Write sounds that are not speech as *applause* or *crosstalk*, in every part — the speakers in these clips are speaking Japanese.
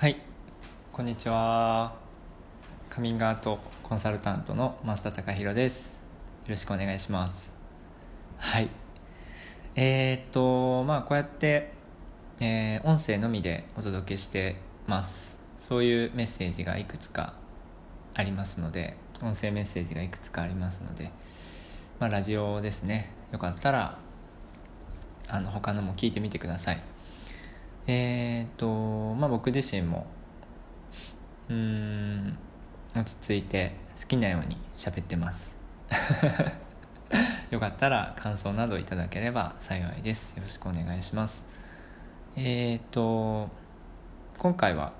はい。こんにちは。カミングアウトコンサルタントの増田貴弘です。よろしくお願いします。はい。えー、っとまあこうやって、えー音声のみでお届けしてます。そういうメッセージがいくつかありますので音声メッセージがいくつかありますのでまあラジオですね。よかったらあの他のも聞いてみてください。えー、とまあ僕自身もうん落ち着いて好きなように喋ってます。*laughs* よかったら感想などいただければ幸いです。よろしくお願いします。えー、と今回は、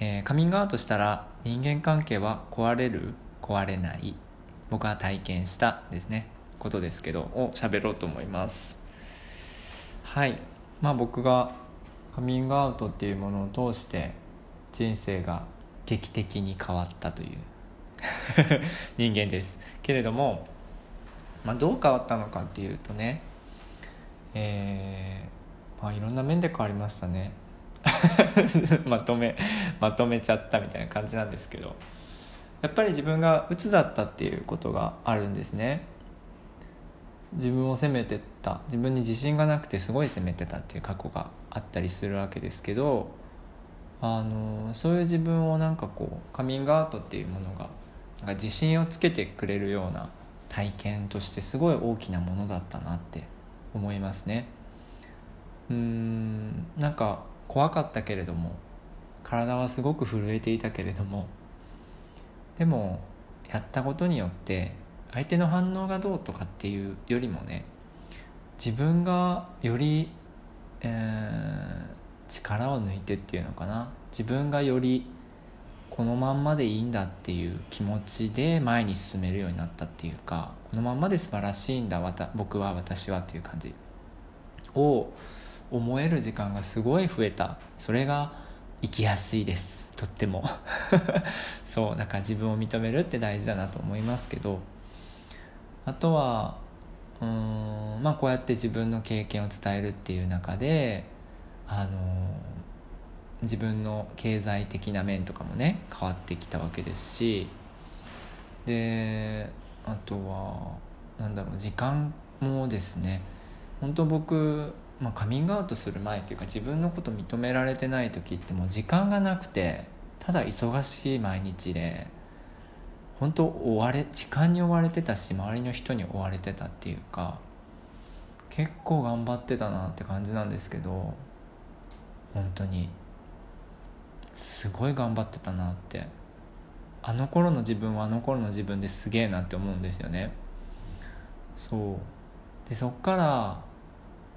えーカミングアウトしたら人間関係は壊れる壊れない僕が体験したですね。ことですけどを喋ろうと思います。はい。まあ僕がカミングアウトっていうものを通して人生が劇的に変わったという。*laughs* 人間です。けれども、まあ、どう変わったのかっていうとねえーまあいろんな面で変わりましたね。*laughs* まとめまとめちゃったみたいな感じなんですけどやっぱり自分が鬱だったっていうことがあるんですね。自分を責めてた。自分に自信がなくてすごい責めてたっていう過去があったりするわけですけどあのそういう自分をなんかこうカミングアウトっていうものがなんか自信をつけてくれるような体験としてすごい大きなものだったなって思いますね。うーんなんか怖かったけれども体はすごく震えていたけれどもでもやったことによって相手の反応がどうとかっていうよりもね自分がより、えー力を抜いてっていうのかな。自分がよりこのまんまでいいんだっていう気持ちで前に進めるようになったっていうかこのまんまで素晴らしいんだ僕は私はっていう感じを思える時間がすごい増えた。それが生きやすいです。とっても。*laughs* そうだから自分を認めるって大事だなと思いますけど。あとはうんまあこうやって自分の経験を伝えるっていう中であの自分の経済的な面とかもね変わってきたわけですしであとはなんだろう時間もですね本当僕、まあ、カミングアウトする前っていうか自分のこと認められてない時ってもう時間がなくてただ忙しい毎日で本当追われ時間に追われてたし周りの人に追われてたっていうか結構頑張ってたなって感じなんですけど本当にすごい頑張ってたなってあの頃の自分はあの頃の自分ですげえなって思うんですよね。そう。でそっから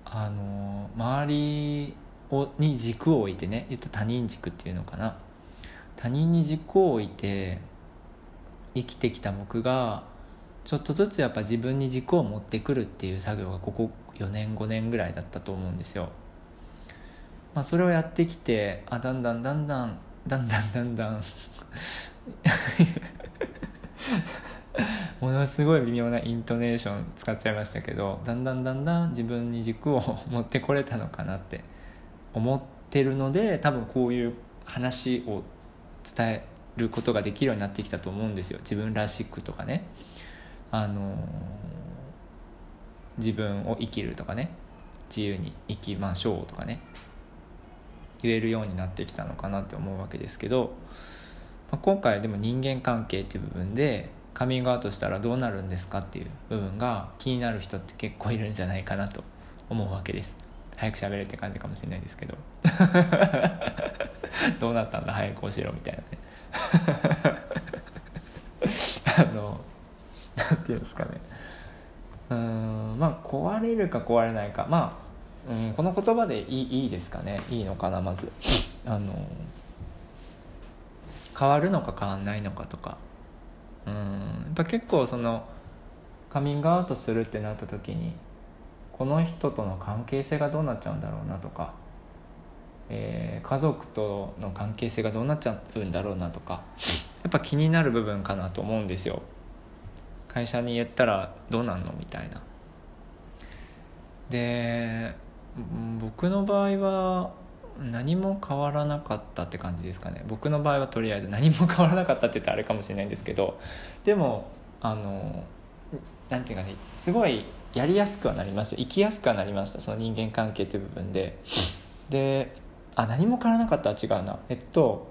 あの周りをに軸を置いてね言った他人軸っていうのかな。他人に軸を置いて生きてきた僕がちょっとずつやっぱ自分に軸を持ってくるっていう作業がここ4年5年ぐらいだったと思うんですよ。まあ、それをやってきてあだんだんだんだんだんだんだんだん *laughs* ものすごい微妙なイントネーション使っちゃいましたけどだんだんだんだん自分に軸を持ってこれたのかなって思ってるので多分こういう話を伝えることができるようになってきたと思うんですよ。自分らしくとかね。あの自分を生きるとかね。自由に生きましょうとかね。言えるようになってきたのかなって思うわけですけど、まあ、今回でも人間関係っていう部分でカミングアウトしたらどうなるんですかっていう部分が気になる人って結構いるんじゃないかなと思うわけです。早く喋れって感じかもしれないですけど。*laughs* どうなったんだ？早く教えろみたいなね。あのなんていうんですかね。うんまあ壊れるか壊れないか。まあ、うん、この言葉でいいいいですかね。いいのかなまず。あの変わるのか変わんないのかとか。うんやっぱ結構そのカミングアウトするってなった時にこの人との関係性がどうなっちゃうんだろうなとか、えー家族との関係性がどうなっちゃうんだろうなとかやっぱ気になる部分かなと思うんですよ。会社に言ったらどうなんのみたいな。で僕の場合は何も変わらなかったって感じですかね。僕の場合はとりあえず何も変わらなかったって言ったらあれかもしれないんですけどでもあのなんていうかねすごいやりやすくはなりました。生きやすくはなりました。その人間関係という部分で。であ何も変わらなかった？は違うな。えっと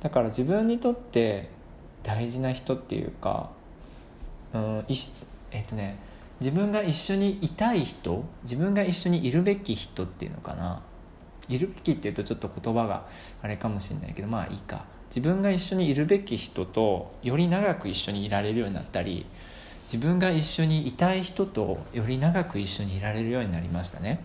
だから自分にとって大事な人っていうかうんいえっとね自分が一緒にいたい人自分が一緒にいるべき人っていうのかな。いるべきっていうとちょっと言葉があれかもしれないけどまあいいか。自分が一緒にいるべき人とより長く一緒にいられるようになったり自分が一緒にいたい人とより長く一緒にいられるようになりましたね。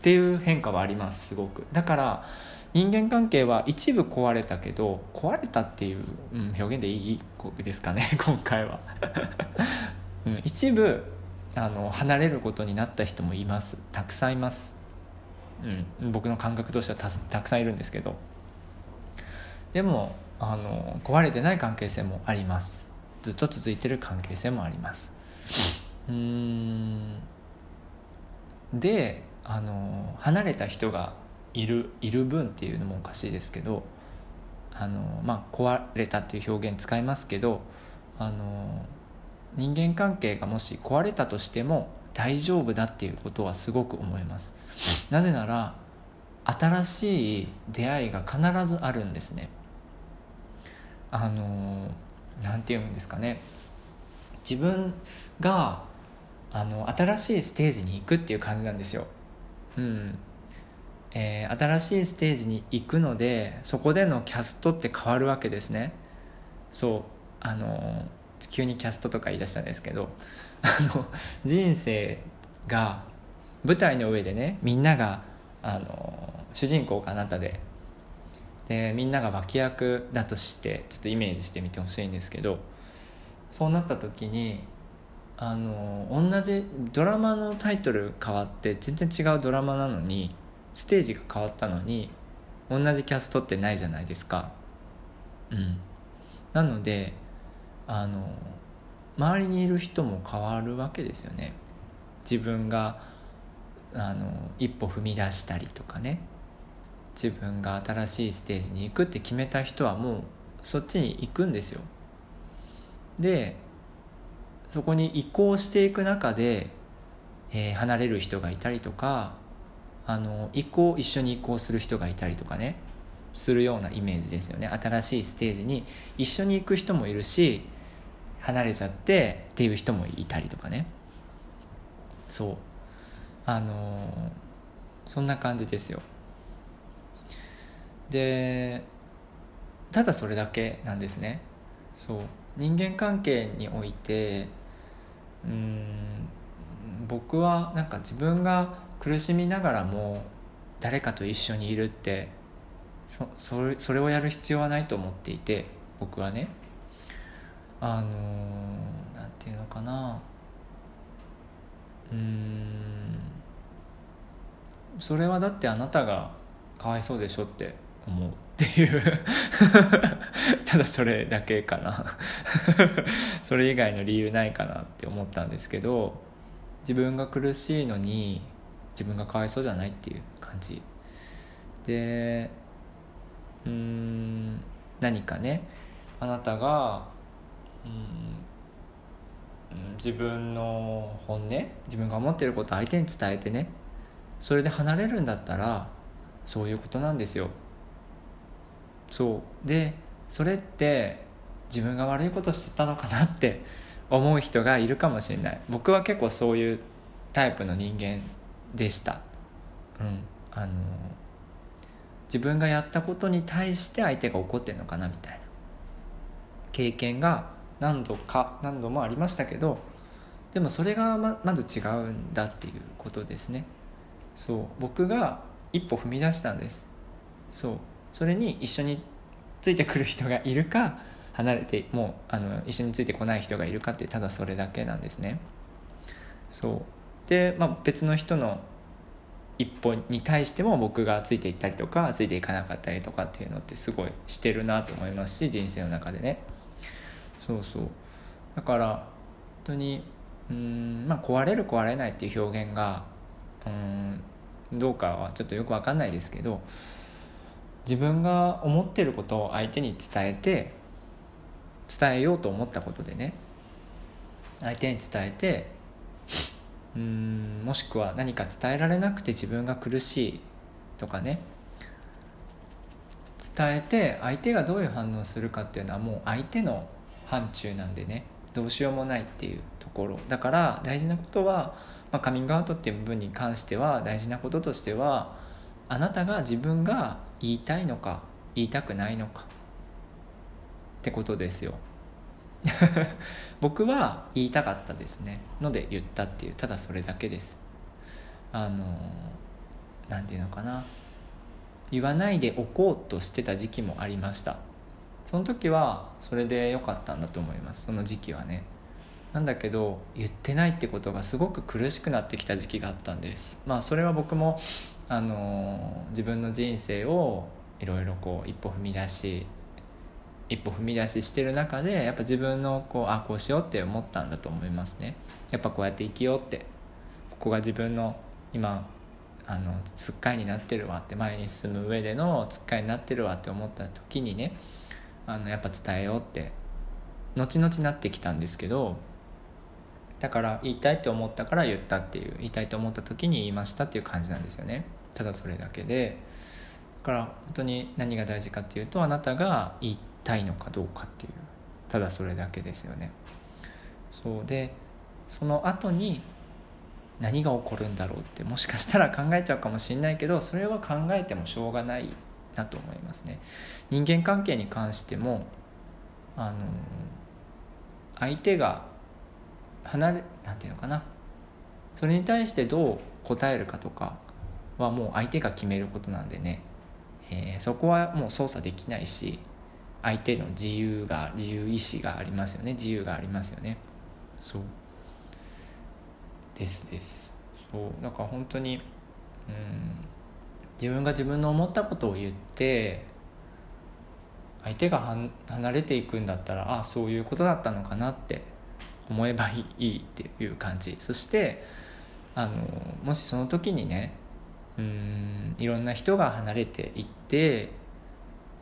っていう変化はありますすごく。だから人間関係は一部壊れたけど壊れたっていう、うん、表現でいいですかね *laughs* 今回は、*laughs* うん、一部あの離れることになった人もいます。たくさんいます、うん、僕の感覚としてはたたくさんいるんですけど。でもあの壊れてない関係性もあります。ずっと続いてる関係性もあります。うん。であの離れた人がいるいる分っていうのもおかしいですけどあの、まあ、壊れたっていう表現使いますけどあの人間関係がもし壊れたとしても大丈夫だっていうことはすごく思います。なぜなら新しい出会いが必ずあるんですね。あの何て言うんですかね。自分があの新しいステージに行くっていう感じなんですよ。うん。えー、新しいステージに行くのでそこでのキャストって変わるわけですね。そう。あの急にキャストとか言い出したんですけど *laughs* あの人生が舞台の上でねみんながあの主人公があなたででみんなが脇役だとしてちょっとイメージしてみてほしいんですけどそうなった時にあの同じドラマのタイトル変わって全然違うドラマなのにステージが変わったのに同じキャストってないじゃないですか。うん。なのであの周りにいる人も変わるわけですよね。自分があの一歩踏み出したりとかね。自分が新しいステージに行くって決めた人はもうそっちに行くんですよ。でそこに移行していく中で、えー、離れる人がいたりとかあの移行一緒に移行する人がいたりとかねするようなイメージですよね。新しいステージに一緒に行く人もいるし離れちゃってっていう人もいたりとかね。そう。あの、そんな感じですよ。でただそれだけなんですね。そう。人間関係においてうん僕はなんか自分が苦しみながらも誰かと一緒にいるってそそれそれをやる必要はないと思っていて僕はね。あのなんていうのかな。うんそれはだってあなたがかわいそうでしょって思う。っていう。*laughs* ただそれだけかな。*laughs* それ以外の理由ないかなって思ったんですけど自分が苦しいのに自分がかわいそうじゃないっていう感じ。でうん何かねあなたがうん自分の本音自分が思ってることを相手に伝えてねそれで離れるんだったらそういうことなんですよ。そう。でそれって自分が悪いことしてたのかなって思う人がいるかもしれない。僕は結構そういうタイプの人間でした。うん。あの自分がやったことに対して相手が怒ってんのかなみたいな。経験が何度か何度もありましたけどでもそれがままず違うんだっていうことですね。そう。僕が一歩踏み出したんです。そう。それに一緒についてくる人がいるか離れてもうあの一緒についてこない人がいるかってただそれだけなんですね。そう。で、まあ、別の人の一歩に対しても僕がついていったりとかついていかなかったりとかっていうのってすごいしてるなと思いますし人生の中でね。そうそう。だから本当にうんまあ壊れる壊れないっていう表現がうんどうかはちょっとよく分かんないですけど自分が思ってることを相手に伝えて伝えようと思ったことでね。相手に伝えてうんもしくは何か伝えられなくて自分が苦しいとかね。伝えて相手がどういう反応するかっていうのはもう相手の範疇なんでね。どうしようもないっていうところ。だから大事なことは、まあ、カミングアウトっていう部分に関しては大事なこととしてはあなたが自分が言いたいのか言いたくないのか。ってことですよ。*laughs* 僕は言いたかったですね。ので言ったっていうただそれだけです。あの何て言うのかな。言わないでおこうとしてた時期もありました。その時はそれで良かったんだと思います。その時期はね。なんだけど言ってないってことがすごく苦しくなってきた時期があったんです。まあそれは僕もあの自分の人生をいろいろこう一歩踏み出し一歩踏み出ししてる中でやっぱ自分のこうあこうしようって思ったんだと思いますね。やっぱこうやって生きようって。ここが自分の今あのつっかいになってるわって前に進む上でのつっかいになってるわって思った時にねあのやっぱ伝えようって後々なってきたんですけどだから言いたいって思ったから言ったっていう言いたいと思った時に言いましたっていう感じなんですよね。ただそれだけで。だから本当に何が大事かっていうとあなたが言いたいのかどうかっていう。ただそれだけですよね。そう。でその後に何が起こるんだろうってもしかしたら考えちゃうかもしれないけどそれは考えてもしょうがないなと思いますね。人間関係に関してもあの相手が離れなんていうのかな。それに対してどう答えるかとかはもう相手が決めることなんでね、えー、そこはもう操作できないし相手の自由が自由意志がありますよね。自由がありますよね。そう。ですです。そう。だから本当にうん自分が自分の思ったことを言って相手が離れていくんだったらああそういうことだったのかなって思えばいいっていう感じ。そしてあのもしその時にねうんいろんな人が離れていって、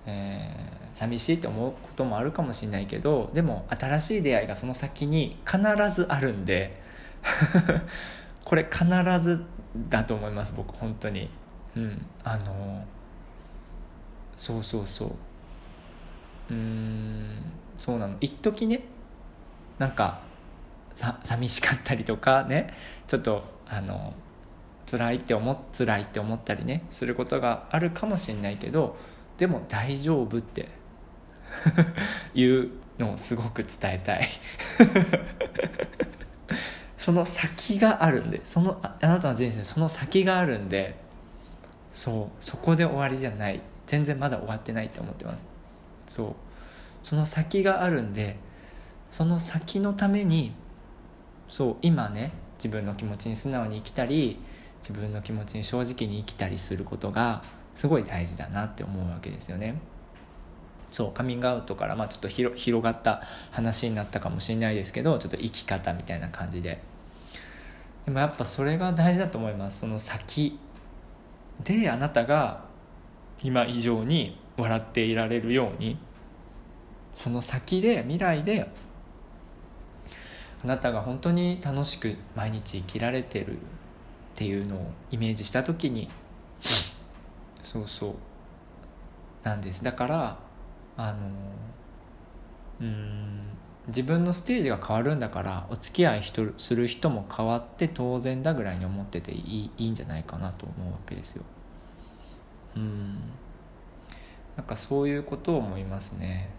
えー、寂しいと思うこともあるかもしれないけどでも新しい出会いがその先に必ずあるんで *laughs* これ必ずだと思います僕本当に。うんあのそうそうそう。うんそうなの。一時ねなんかさ寂しかったりとかねちょっとあの辛いって思辛いって思ったりねすることがあるかもしれないけどでも大丈夫って *laughs* いうのをすごく伝えたい。*laughs* その先があるんでそのあなたの人生その先があるんでそうそこで終わりじゃない。全然まだ終わってないと思ってます。そう。その先があるんでその先のためにそう今ね自分の気持ちに素直に生きたり自分の気持ちに正直に生きたりすることがすごい大事だなって思うわけですよね。そうカミングアウトからまあちょっと広がった話になったかもしれないですけどちょっと生き方みたいな感じで。でもやっぱそれが大事だと思います。その先であなたが今以上に笑っていられるようにその先で未来であなたが本当に楽しく毎日生きられてるっていうのをイメージした時にそうそうなんです。だからあのうん自分のステージが変わるんだからお付き合いする人も変わって当然だぐらいに思ってていいいいんじゃないかなと思うわけですよ。うん。なんかそういうことを思いますね。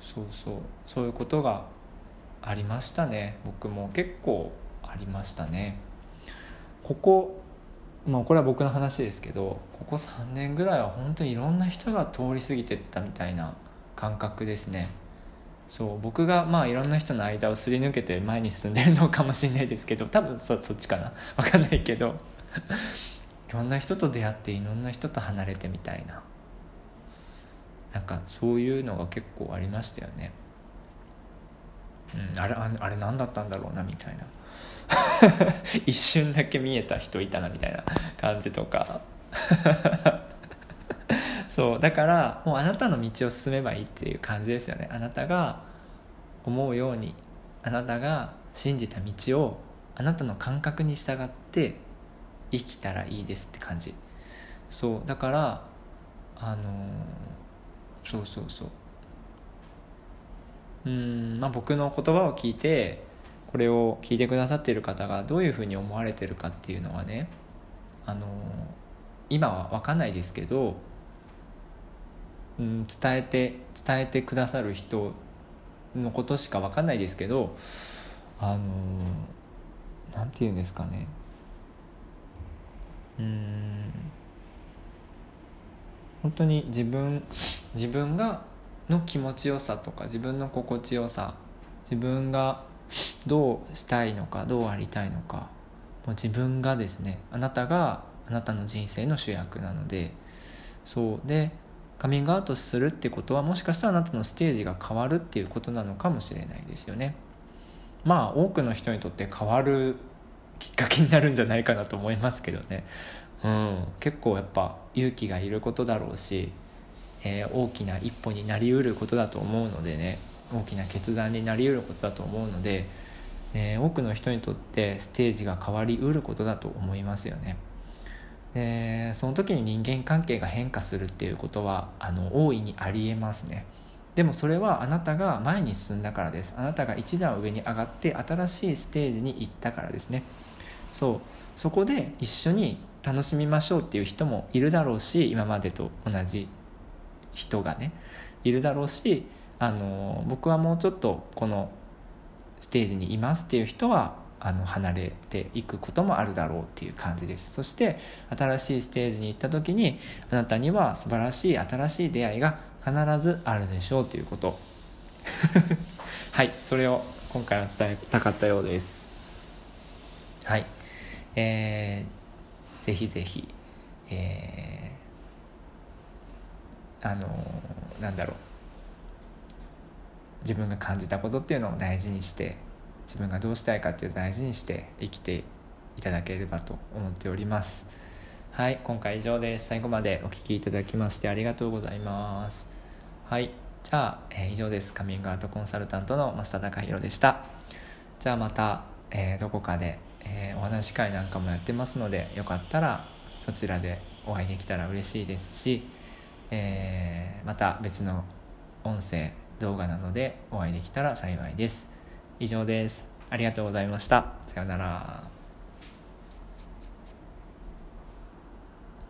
そうそう。そういうことがありましたね。僕も結構ありましたね。ここまあこれは僕の話ですけどここ3年ぐらいは本当にいろんな人が通り過ぎてったみたいな感覚ですね。そう僕がまあいろんな人の間をすり抜けて前に進んでるのかもしれないですけど多分そそっちかな。*laughs* 分かんないけど。いろんな人と出会っていろんな人と離れてみたいな。なんかそういうのが結構ありましたよね。うんあれあれ何だったんだろうなみたいな。*laughs* 一瞬だけ見えた人いたなみたいな感じとか。*laughs* そうだからもうあなたの道を進めばいいっていう感じですよね。あなたが思うようにあなたが信じた道をあなたの感覚に従って生きたらいいですって感じ。そうだからあのー、そうそうそう。うんまあ僕の言葉を聞いてこれを聞いてくださっている方がどういうふうに思われてるかっていうのはねあの、今は分かんないですけど、うん、伝えて伝えてくださる人のことしか分かんないですけどあのなんて言うんですかね。うん本当に自分自分がの気持ちよさとか自分の心地よさ自分がどうしたいのかどうありたいのか。もう自分がですねあなたがあなたの人生の主役なのでそう。でカミングアウトするってことはもしかしたらあなたのステージが変わるっていうことなのかもしれないですよね。まあ多くの人にとって変わるきっかけになるんじゃないかなと思いますけどね。うん。結構やっぱ勇気がいることだろうし、えー、大きな一歩になりうることだと思うのでね。大きな決断になりうることだと思うので、えー、多くの人にとってステージが変わりうることだと思いますよね。でその時に人間関係が変化するっていうことはあの大いにありえますね。でもそれはあなたが前に進んだからです。あなたが一段上に上がって新しいステージに行ったからですね。そう。そこで一緒に楽しみましょうっていう人もいるだろうし今までと同じ人がねいるだろうしあの僕はもうちょっとこのステージにいますっていう人はあの離れていくこともあるだろうっていう感じです。そして新しいステージに行った時にあなたには素晴らしい新しい出会いが必ずあるでしょうということ。*laughs* はいそれを今回は伝えたかったようです。はい。えー、ぜひぜひえー、あのー、なんだろう。自分が感じたことっていうのを大事にして自分がどうしたいかっていうのを大事にして生きていただければと思っております。はい今回以上です。最後までお聴きいただきましてありがとうございます。はいじゃあ、えー、以上です。カミングアウトコンサルタントの増田隆弘でした。じゃあまた、えー、どこかで、えー、お話し会なんかもやってますのでよかったらそちらでお会いできたら嬉しいですし、えまた別の音声動画などでお会いできたら幸いです。以上です。ありがとうございました。さようなら。